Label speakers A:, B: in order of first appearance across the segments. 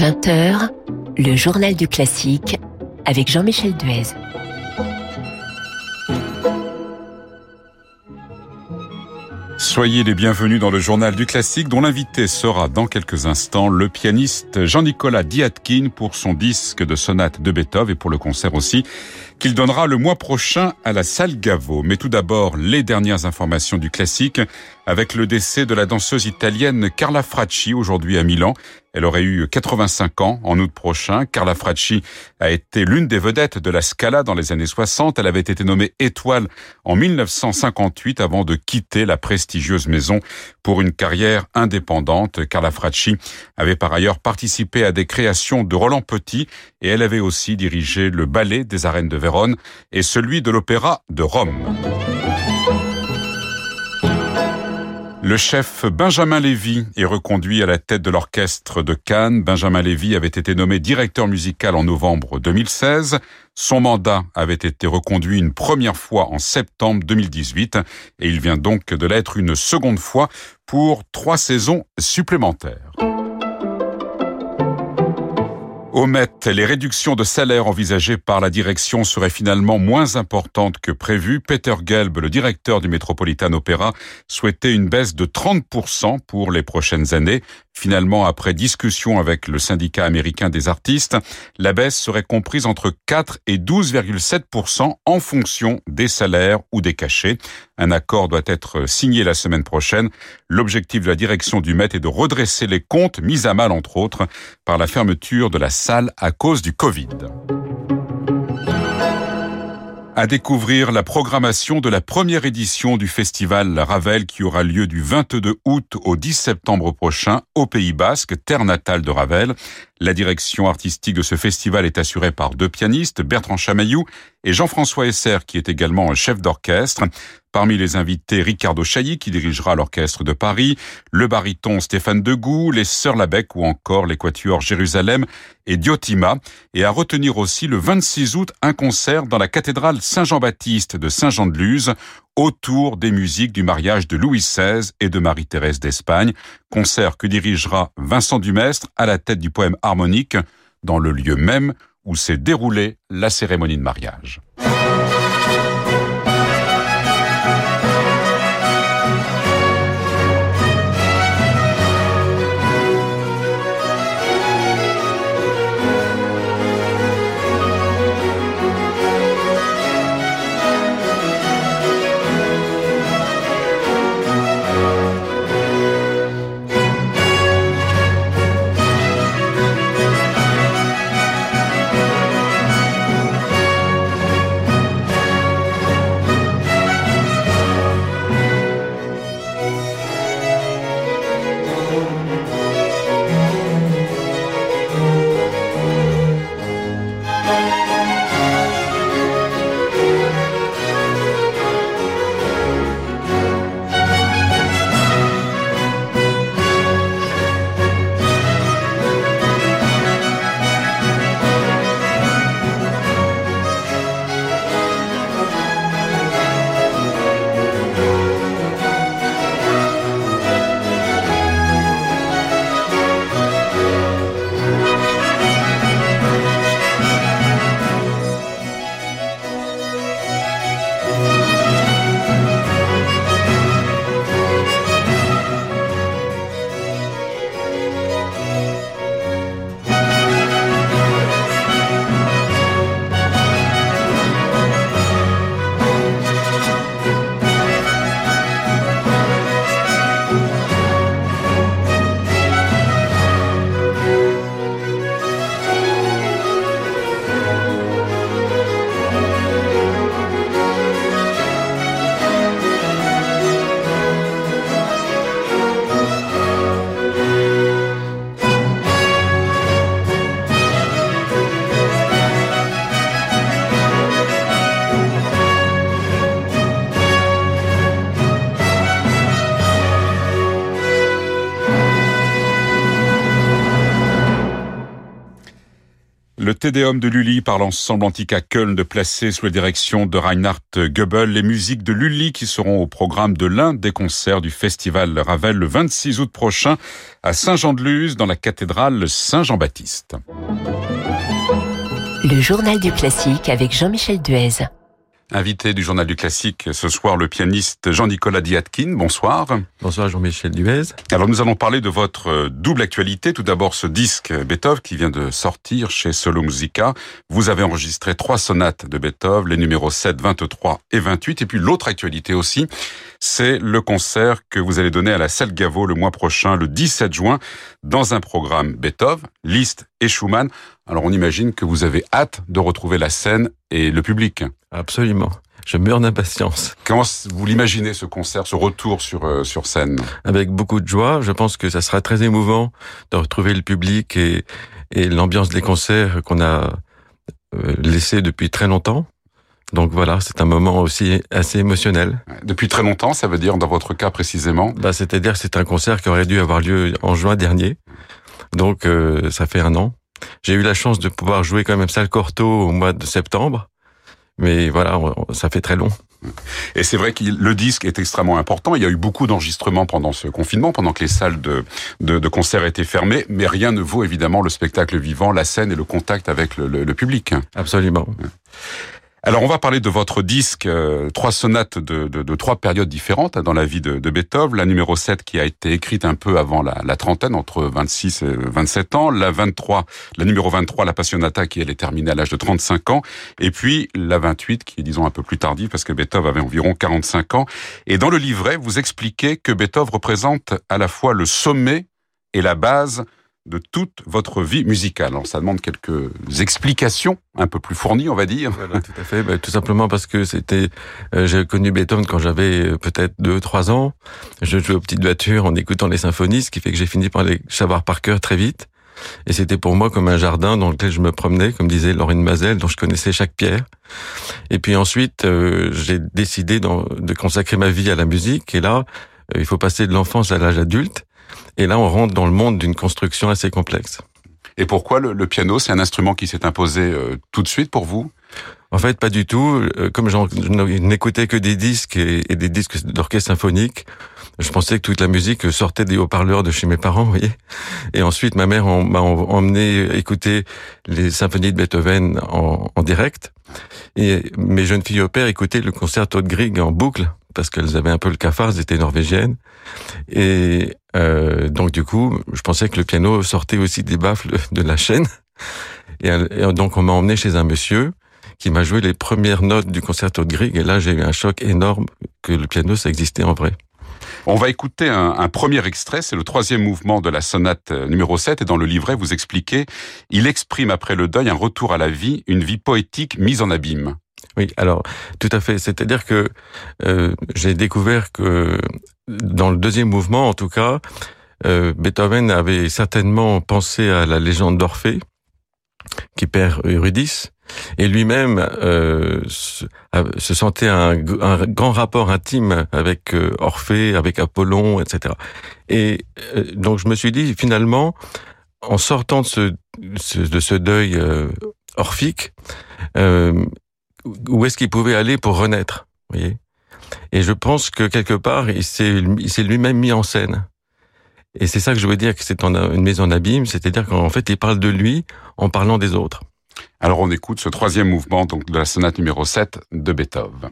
A: 20h, le journal du classique avec Jean-Michel Duez.
B: Soyez les bienvenus dans le journal du classique dont l'invité sera dans quelques instants le pianiste Jean-Nicolas Diatkin pour son disque de sonate de Beethoven et pour le concert aussi qu'il donnera le mois prochain à la salle Gaveau. Mais tout d'abord, les dernières informations du classique avec le décès de la danseuse italienne Carla Fracci aujourd'hui à Milan. Elle aurait eu 85 ans en août prochain. Carla Fracci a été l'une des vedettes de la Scala dans les années 60. Elle avait été nommée étoile en 1958 avant de quitter la prestigieuse maison pour une carrière indépendante. Carla Fracci avait par ailleurs participé à des créations de Roland Petit et elle avait aussi dirigé le ballet des arènes de Vérone et celui de l'opéra de Rome. Le chef Benjamin Lévy est reconduit à la tête de l'orchestre de Cannes. Benjamin Lévy avait été nommé directeur musical en novembre 2016. Son mandat avait été reconduit une première fois en septembre 2018 et il vient donc de l'être une seconde fois pour trois saisons supplémentaires. Met, les réductions de salaire envisagées par la direction seraient finalement moins importantes que prévu. Peter Gelb, le directeur du Metropolitan Opera, souhaitait une baisse de 30% pour les prochaines années. Finalement, après discussion avec le syndicat américain des artistes, la baisse serait comprise entre 4 et 12,7% en fonction des salaires ou des cachets. Un accord doit être signé la semaine prochaine. L'objectif de la direction du Met est de redresser les comptes mis à mal, entre autres, par la fermeture de la salle à cause du Covid à découvrir la programmation de la première édition du festival Ravel qui aura lieu du 22 août au 10 septembre prochain au Pays Basque, terre natale de Ravel. La direction artistique de ce festival est assurée par deux pianistes, Bertrand Chamaillou et Jean-François Esser, qui est également chef d'orchestre. Parmi les invités, Ricardo Chailly, qui dirigera l'orchestre de Paris, le baryton Stéphane Degout, les Sœurs Labec ou encore l'équateur Jérusalem et Diotima. Et à retenir aussi le 26 août un concert dans la cathédrale Saint-Jean-Baptiste de Saint-Jean-de-Luz autour des musiques du mariage de Louis XVI et de Marie-Thérèse d'Espagne. Concert que dirigera Vincent Dumestre à la tête du poème harmonique dans le lieu même où s'est déroulée la cérémonie de mariage. Le Tédéum de Lully par l'ensemble antique à Köln de placé sous la direction de Reinhard Goebel. Les musiques de Lully qui seront au programme de l'un des concerts du Festival Ravel le 26 août prochain à Saint-Jean-de-Luz dans la cathédrale Saint-Jean-Baptiste.
A: Le journal du classique avec Jean-Michel Duez.
B: Invité du journal du classique ce soir, le pianiste Jean-Nicolas Diatkin. Bonsoir.
C: Bonsoir Jean-Michel Duez.
B: Alors nous allons parler de votre euh, double actualité. Tout d'abord ce disque Beethoven qui vient de sortir chez Solo Musica. Vous avez enregistré trois sonates de Beethoven, les numéros 7, 23 et 28. Et puis l'autre actualité aussi, c'est le concert que vous allez donner à la Salle Gaveau le mois prochain, le 17 juin, dans un programme Beethoven, Liszt et Schumann. Alors on imagine que vous avez hâte de retrouver la scène et le public.
C: Absolument. Je meurs d'impatience.
B: Comment vous l'imaginez ce concert, ce retour sur euh, sur scène?
C: Avec beaucoup de joie. Je pense que ça sera très émouvant de retrouver le public et, et l'ambiance des concerts qu'on a euh, laissé depuis très longtemps. Donc voilà, c'est un moment aussi assez émotionnel.
B: Depuis très longtemps, ça veut dire dans votre cas précisément?
C: Bah, C'est-à-dire c'est un concert qui aurait dû avoir lieu en juin dernier. Donc euh, ça fait un an. J'ai eu la chance de pouvoir jouer quand même salle Corto au mois de septembre. Mais voilà, ça fait très long.
B: Et c'est vrai que le disque est extrêmement important. Il y a eu beaucoup d'enregistrements pendant ce confinement, pendant que les salles de, de, de, concert étaient fermées, mais rien ne vaut évidemment le spectacle vivant, la scène et le contact avec le, le, le public.
C: Absolument.
B: Alors on va parler de votre disque, euh, trois sonates de, de, de, trois périodes différentes hein, dans la vie de, de, Beethoven. La numéro 7 qui a été écrite un peu avant la, trentaine, entre 26 et 27 ans. La 23, la numéro 23, la Passionata qui elle est terminée à l'âge de 35 ans. Et puis la 28 qui est disons un peu plus tardive parce que Beethoven avait environ 45 ans. Et dans le livret, vous expliquez que Beethoven représente à la fois le sommet et la base de toute votre vie musicale. Alors ça demande quelques explications un peu plus fournies, on va dire.
C: Voilà, tout à fait. Ben, tout simplement parce que c'était, euh, j'ai connu Beethoven quand j'avais euh, peut-être deux, trois ans. Je jouais aux petites voitures en écoutant les symphonies, ce qui fait que j'ai fini par les savoir par cœur très vite. Et c'était pour moi comme un jardin dans lequel je me promenais, comme disait Laurine Mazel, dont je connaissais chaque pierre. Et puis ensuite, euh, j'ai décidé de consacrer ma vie à la musique. Et là, il faut passer de l'enfance à l'âge adulte. Et là, on rentre dans le monde d'une construction assez complexe.
B: Et pourquoi le, le piano C'est un instrument qui s'est imposé euh, tout de suite pour vous?
C: En fait, pas du tout. Euh, comme je n'écoutais que des disques et, et des disques d'orchestre symphonique, je pensais que toute la musique sortait des haut-parleurs de chez mes parents, vous voyez. Et ensuite, ma mère m'a emmené écouter les symphonies de Beethoven en, en, direct. Et mes jeunes filles au père écoutaient le concerto de Grieg en boucle parce qu'elles avaient un peu le cafard, elles étaient norvégiennes. Et euh, donc du coup, je pensais que le piano sortait aussi des baffles de la chaîne. Et, et donc on m'a emmené chez un monsieur qui m'a joué les premières notes du concerto de Grieg. Et là, j'ai eu un choc énorme que le piano, ça existait en vrai.
B: On va écouter un, un premier extrait, c'est le troisième mouvement de la sonate euh, numéro 7, et dans le livret, vous expliquez, il exprime après le deuil un retour à la vie, une vie poétique mise en abîme.
C: Oui, alors tout à fait. C'est-à-dire que euh, j'ai découvert que dans le deuxième mouvement, en tout cas, euh, Beethoven avait certainement pensé à la légende d'Orphée, qui perd Eurydice, et lui-même euh, se, se, sentait un, un, grand rapport intime avec euh, Orphée, avec Apollon, etc. Et euh, donc je me suis dit finalement, en sortant de ce, de ce deuil euh, orphique, où est-ce qu'il pouvait aller pour renaître, voyez? Et je pense que quelque part, il s'est lui-même mis en scène. Et c'est ça que je veux dire que c'est une mise en abîme, c'est-à-dire qu'en fait, il parle de lui en parlant des autres.
B: Alors on écoute ce troisième mouvement donc de la sonate numéro 7 de Beethoven.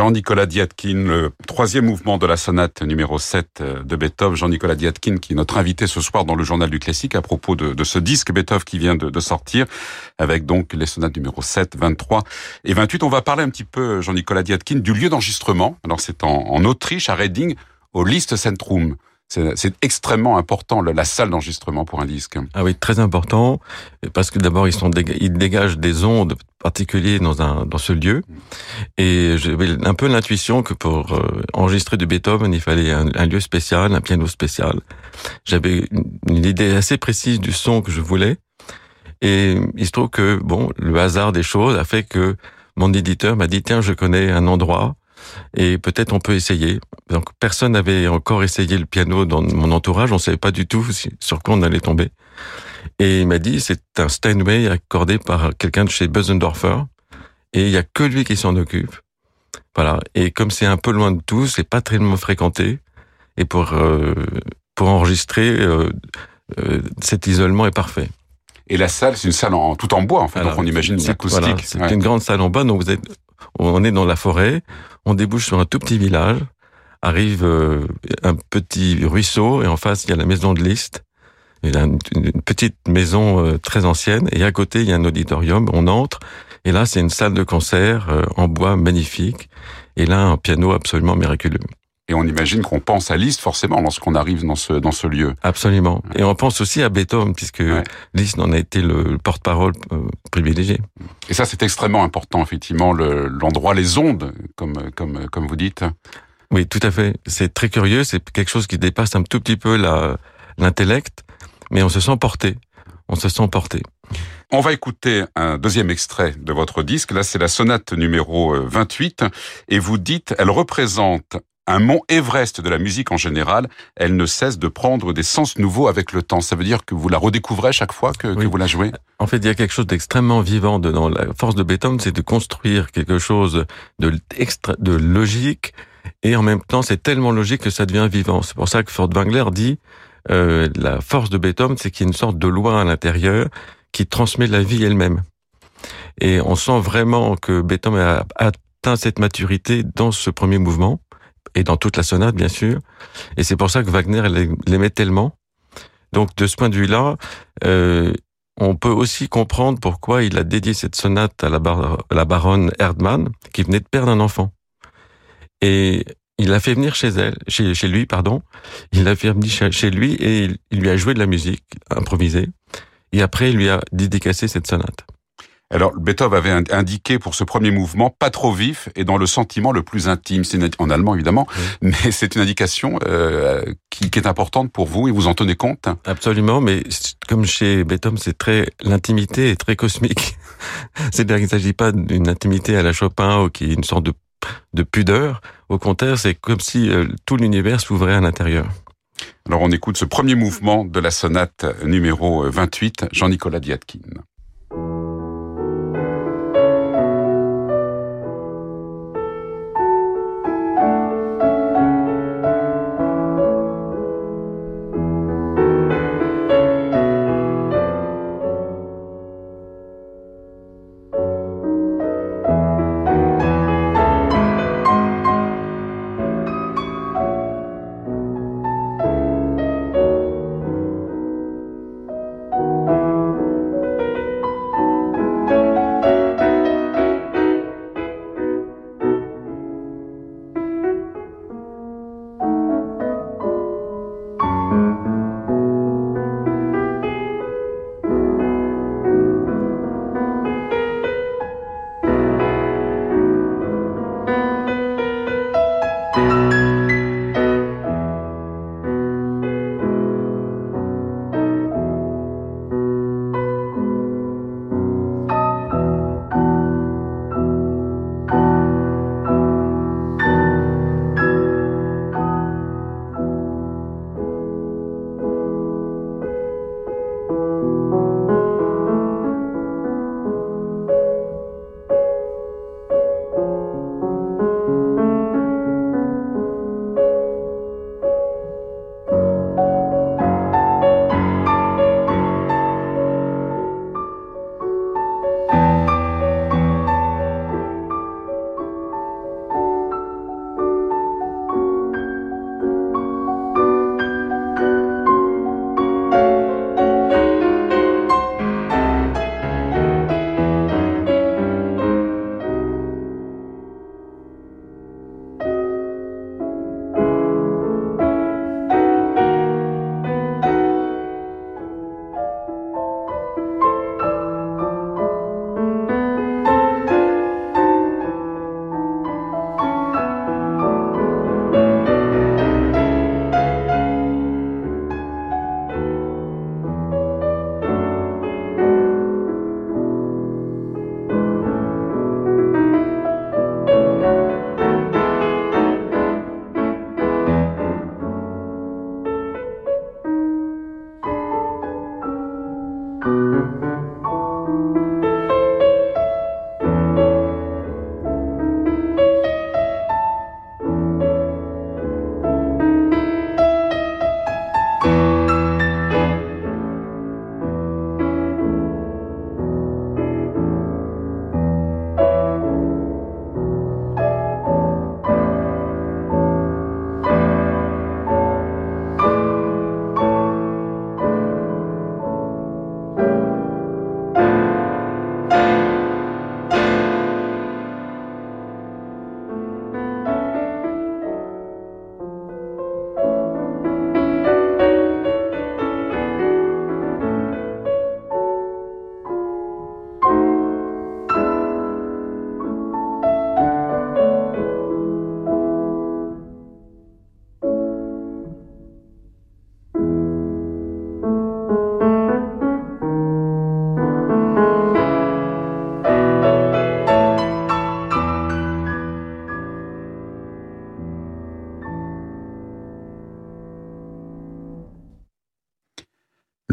B: Jean-Nicolas Diatkin, le troisième mouvement de la sonate numéro 7 euh, de Beethoven. Jean-Nicolas Diatkin, qui est notre invité ce soir dans le journal du classique à propos de, ce disque Beethoven qui vient de, sortir, avec donc les sonates numéro 7, 23 et 28. On va parler un petit peu, Jean-Nicolas Diatkin, du lieu d'enregistrement. Alors c'est en, Autriche, à Reading, au List Centrum. C'est extrêmement important, la salle d'enregistrement pour un disque.
C: Ah oui, très important, parce que d'abord, ils, sont ils dégagent des ondes particulières dans, un, dans ce lieu. Et j'avais un peu l'intuition que pour euh, enregistrer du Beethoven, il fallait un, lieu spécial, un piano spécial. J'avais une idée assez précise du son que je voulais. Et il se trouve que, bon, le hasard des choses a fait que mon éditeur m'a dit, tiens, je connais un endroit et peut-être on peut essayer. Donc personne n'avait encore essayé le piano dans mon entourage, on savait pas du tout sur quoi on allait tomber. Et il m'a dit c'est un Steinway accordé par quelqu'un de chez Bösendorfer et il y a que lui qui s'en occupe. Voilà. Et comme c'est un peu loin de tout, c'est pas très fréquenté. Et pour euh, pour enregistrer, euh, euh, cet isolement est parfait.
B: Et la salle, c'est une salle en, tout en bois, en fait. donc on imagine une acoustique. Voilà,
C: c'est ouais. une grande salle en bois. Donc vous êtes, on est dans la forêt, on débouche sur un tout petit village, arrive euh, un petit ruisseau et en face il y a la maison de Liszt. Il une petite maison euh, très ancienne et à côté il y a un auditorium. On entre et là c'est une salle de concert euh, en bois magnifique et là un piano absolument miraculeux.
B: Et on imagine qu'on pense à Liszt forcément lorsqu'on arrive dans ce dans ce lieu.
C: Absolument. Et on pense aussi à Beethoven puisque ouais. Liszt en a été le porte-parole euh, privilégié.
B: Et ça c'est extrêmement important effectivement l'endroit, le, les ondes comme comme comme vous dites.
C: Oui, tout à fait. C'est très curieux. C'est quelque chose qui dépasse un tout petit peu l'intellect, mais on se sent porté. On se sent porté.
B: On va écouter un deuxième extrait de votre disque. Là, c'est la sonate numéro 28. Et vous dites, elle représente un mont Everest de la musique en général, elle ne cesse de prendre des sens nouveaux avec le temps. Ça veut dire que vous la redécouvrez chaque fois que, oui. que vous la jouez?
C: En fait, il y a quelque chose d'extrêmement vivant dans la force de Beethoven, c'est de construire quelque chose de, extra, de logique, et en même temps, c'est tellement logique que ça devient vivant. C'est pour ça que Furtwängler dit euh, la force de Beethoven, c'est qu'il y a une sorte de loi à l'intérieur qui transmet la vie elle-même. Et on sent vraiment que Beethoven a atteint cette maturité dans ce premier mouvement et dans toute la sonate, bien sûr. Et c'est pour ça que Wagner l'aimait tellement. Donc, de ce point de vue-là, euh, on peut aussi comprendre pourquoi il a dédié cette sonate à la, baronne Erdmann, qui venait de perdre un enfant. Et il l'a fait venir chez elle, chez, lui, pardon. Il l'a fait venir chez, lui et il, lui a joué de la musique improvisée. Et après, il lui a dédicacé cette sonate.
B: Alors, Beethoven avait indiqué pour ce premier mouvement pas trop vif et dans le sentiment le plus intime. C'est en allemand évidemment, oui. mais c'est une indication euh, qui, qui, est importante pour vous et vous en tenez compte?
C: Absolument, mais comme chez Beethoven, c'est très l'intimité est très cosmique. C'est-à-dire qu'il ne s'agit pas d'une intimité à la Chopin ou qui est une sorte de de pudeur. Au contraire, c'est comme si euh, tout l'univers s'ouvrait à l'intérieur.
B: Alors on écoute ce premier mouvement de la sonate numéro 28, Jean-Nicolas Diatkin.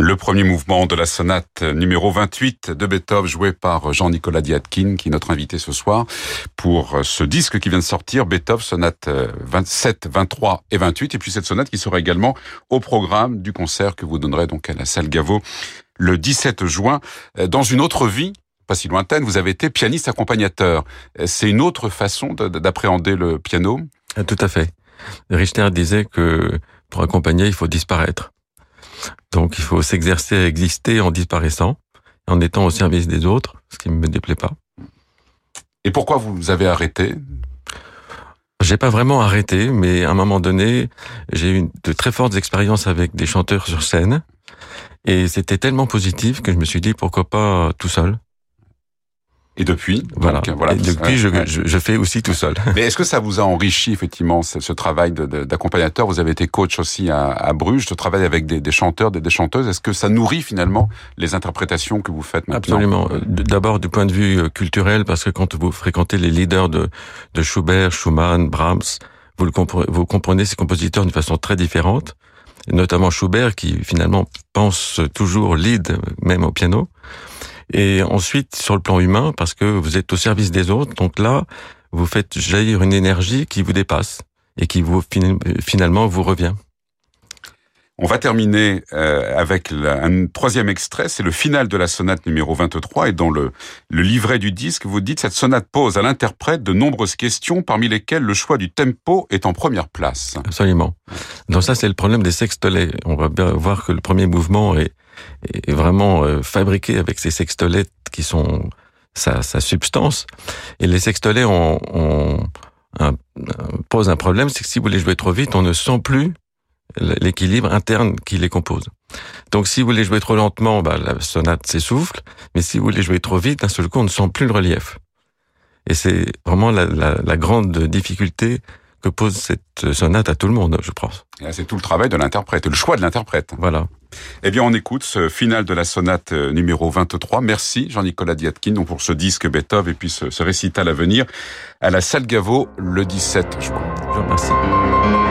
B: Le premier mouvement de la sonate numéro 28 de Beethoven joué par Jean-Nicolas Diatkin qui est notre invité ce soir pour ce disque qui vient de sortir Beethoven sonate 27, 23 et 28 et puis cette sonate qui sera également au programme du concert que vous donnerez donc à la salle Gaveau le 17 juin dans une autre vie pas si lointaine, vous avez été pianiste accompagnateur. C'est une autre façon d'appréhender le piano?
C: Tout à fait. Richter disait que pour accompagner, il faut disparaître. Donc il faut s'exercer à exister en disparaissant, en étant au service des autres, ce qui ne me déplaît pas.
B: Et pourquoi vous avez arrêté?
C: J'ai pas vraiment arrêté, mais à un moment donné, j'ai eu de très fortes expériences avec des chanteurs sur scène, et c'était tellement positif que je me suis dit pourquoi pas tout seul?
B: Et depuis,
C: voilà. voilà et depuis, je, je, fais aussi tout seul.
B: Mais est-ce que ça vous a enrichi effectivement ce, ce travail d'accompagnateur? Vous avez été coach aussi à, à Bruges, ce travail avec des, des chanteurs, des, des chanteuses. Est-ce que ça nourrit finalement les interprétations que vous faites maintenant?
C: Absolument. D'abord du point de vue euh, culturel, parce que quand vous fréquentez les leaders de, de Schubert, Schumann, Brahms, vous, le comprenez, vous comprenez ces compositeurs d'une façon très différente. notamment Schubert, qui finalement pense toujours lead, même au piano. Et ensuite, sur le plan humain, parce que vous êtes au service des autres, donc là, vous faites jaillir une énergie qui vous dépasse et qui vous finalement vous revient.
B: On va terminer euh, avec un troisième extrait, c'est le final de la sonate numéro 23 et dans le, le livret du disque, vous dites cette sonate pose à l'interprète de nombreuses questions parmi lesquelles le choix du tempo est en première place.
C: Absolument. Donc ça c'est le problème des sextolets. On va bien voir que le premier mouvement est, est vraiment euh, fabriqué avec ces sextolets qui sont sa, sa substance. Et les sextolets ont, ont un, posent un problème, c'est que si vous les jouez trop vite, on ne sent plus l'équilibre interne qui les compose. Donc si vous les jouez trop lentement, bah, la sonate s'essouffle, mais si vous les jouez trop vite, d'un seul coup, on ne sent plus le relief. Et c'est vraiment la, la, la, grande difficulté que pose cette sonate à tout le monde, je pense.
B: C'est tout le travail de l'interprète, le choix de l'interprète.
C: Voilà.
B: Eh bien, on écoute ce final de la sonate euh, numéro 23. Merci Jean-Nicolas Diatkin pour ce disque Beethoven et puis ce, ce récital à venir à la salle Gaveau le 17 juin.
C: Je vous remercie.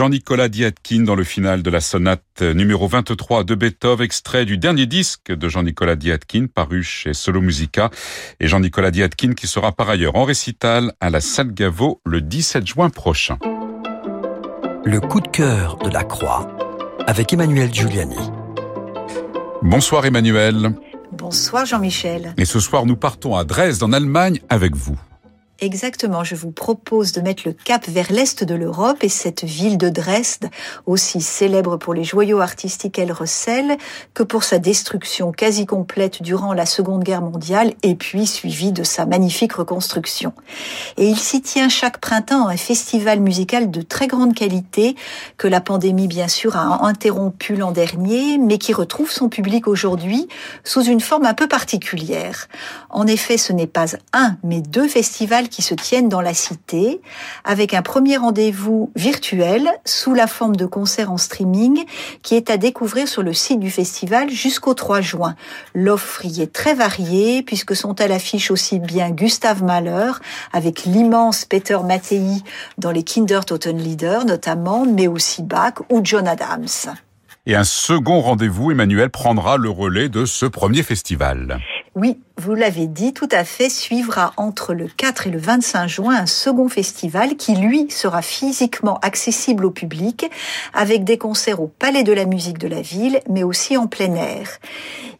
B: Jean-Nicolas Diatkin dans le final de la sonate numéro 23 de Beethoven, extrait du dernier disque de Jean-Nicolas Diatkin, paru chez Solo Musica. Et Jean-Nicolas Diatkin qui sera par ailleurs en récital à la Salle Gaveau le 17 juin prochain.
D: Le coup de cœur de la Croix avec Emmanuel Giuliani.
B: Bonsoir Emmanuel.
E: Bonsoir Jean-Michel.
B: Et ce soir, nous partons à Dresde en Allemagne avec vous.
E: Exactement, je vous propose de mettre le cap vers l'est de l'Europe et cette ville de Dresde, aussi célèbre pour les joyaux artistiques qu'elle recèle, que pour sa destruction quasi complète durant la Seconde Guerre mondiale et puis suivie de sa magnifique reconstruction. Et il s'y tient chaque printemps un festival musical de très grande qualité que la pandémie bien sûr a interrompu l'an dernier, mais qui retrouve son public aujourd'hui sous une forme un peu particulière. En effet, ce n'est pas un, mais deux festivals qui se tiennent dans la cité, avec un premier rendez-vous virtuel sous la forme de concert en streaming qui est à découvrir sur le site du festival jusqu'au 3 juin. L'offre y est très variée puisque sont à l'affiche aussi bien Gustave Mahler avec l'immense Peter Mattei dans les Kindertotenlieder notamment, mais aussi Bach ou John Adams.
B: Et un second rendez-vous, Emmanuel, prendra le relais de ce premier festival.
E: Oui, vous l'avez dit, tout à fait, suivra entre le 4 et le 25 juin un second festival qui, lui, sera physiquement accessible au public avec des concerts au Palais de la musique de la ville, mais aussi en plein air.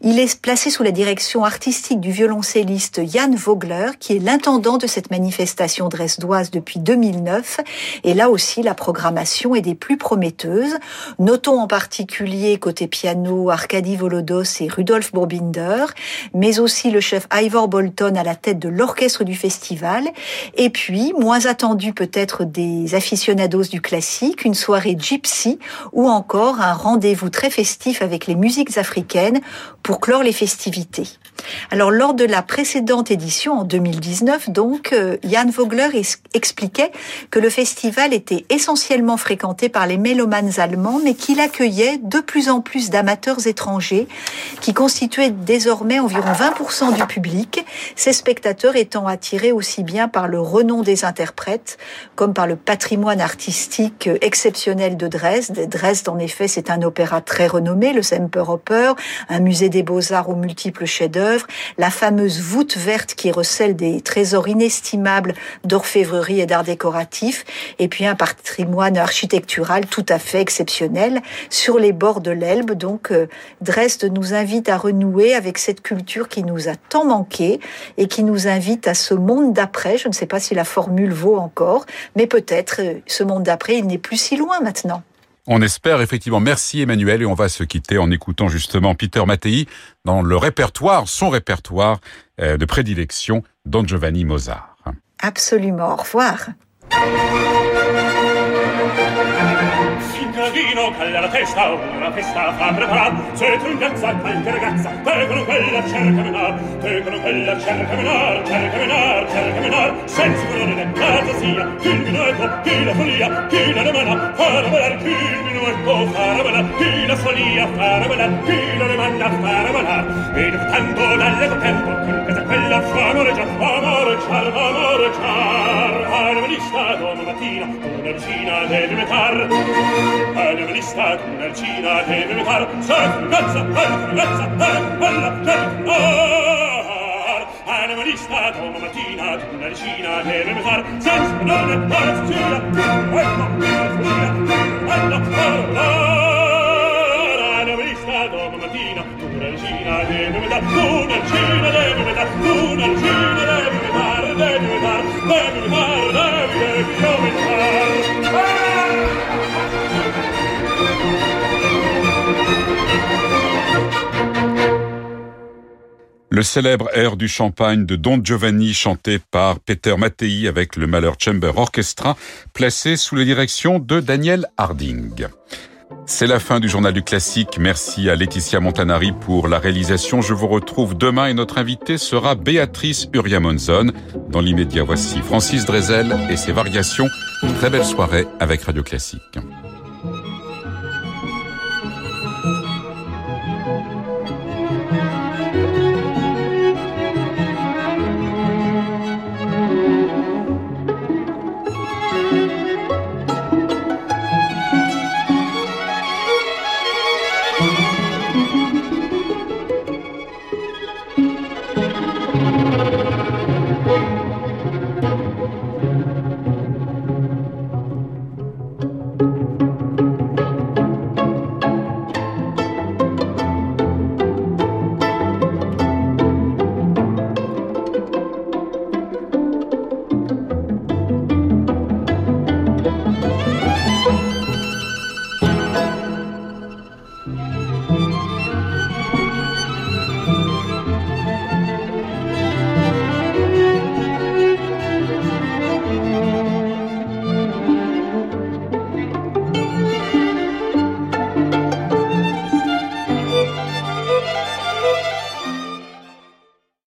E: Il est placé sous la direction artistique du violoncelliste Jan Vogler, qui est l'intendant de cette manifestation dresdoise depuis 2009. Et là aussi, la programmation est des plus prometteuses. Notons en particulier côté piano Arkady Volodos et Rudolf Bourbinder, mais aussi le chef Ivor Bolton à la tête de l'orchestre du festival. Et puis, moins attendu peut-être des aficionados du classique, une soirée gypsy ou encore un rendez-vous très festif avec les musiques africaines pour clore les festivités. Alors, lors de la précédente édition, en 2019, donc, euh, Jan Vogler expliquait que le festival était essentiellement fréquenté par les mélomanes allemands, mais qu'il accueillait de plus en plus d'amateurs étrangers, qui constituaient désormais environ 20% du public, ces spectateurs étant attirés aussi bien par le renom des interprètes, comme par le patrimoine artistique exceptionnel de Dresde. Dresde, en effet, c'est un opéra très renommé, le Semperoper, un musée des beaux-arts aux multiples chefs-d'œuvre, la fameuse voûte verte qui recèle des trésors inestimables d'orfèvrerie et d'art décoratif, et puis un patrimoine architectural tout à fait exceptionnel sur les bords de l'Elbe. Donc euh, Dresde nous invite à renouer avec cette culture qui nous a tant manqué et qui nous invite à ce monde d'après. Je ne sais pas si la formule vaut encore, mais peut-être euh, ce monde d'après, il n'est plus si loin maintenant.
B: On espère effectivement. Merci Emmanuel et on va se quitter en écoutant justement Peter Mattei dans le répertoire, son répertoire euh, de prédilection, Don Giovanni Mozart.
E: Absolument. Au revoir.
F: Calla la testa, una festa fa preparar Se tu ragazza, qualche ragazza, te con quella cerca menar Te con quella cerca menar, cerca menar, cerca menar Senza colore né fantasia, chi il minuetto, chi la follia Chi la demanda, farà volar, chi il minuetto, farà volar Chi la follia, farà volar, chi la demanda, farà volar E dopo tanto, dalle tempo, con casa quella fa amoreggiar Amoreggiar, amoreggiar Armonista, domo mattina, una vicina deve metar i stat un'arcina che mi car sat gazza par gazza par balla tal ana mi una mattina un'arcina che mi car sat non è par gira ecco gira alla par ana mi stat una mattina un'arcina che mi car un'arcina che mi car un'arcina che mi car devi dar devi dar devi dar
B: Le célèbre air du champagne de Don Giovanni chanté par Peter Mattei avec le Malheur Chamber Orchestra placé sous la direction de Daniel Harding. C'est la fin du journal du classique. Merci à Laetitia Montanari pour la réalisation. Je vous retrouve demain et notre invitée sera Béatrice Uriamonzon. Dans l'immédiat, voici Francis Drezel et ses variations. Très belle soirée avec Radio Classique.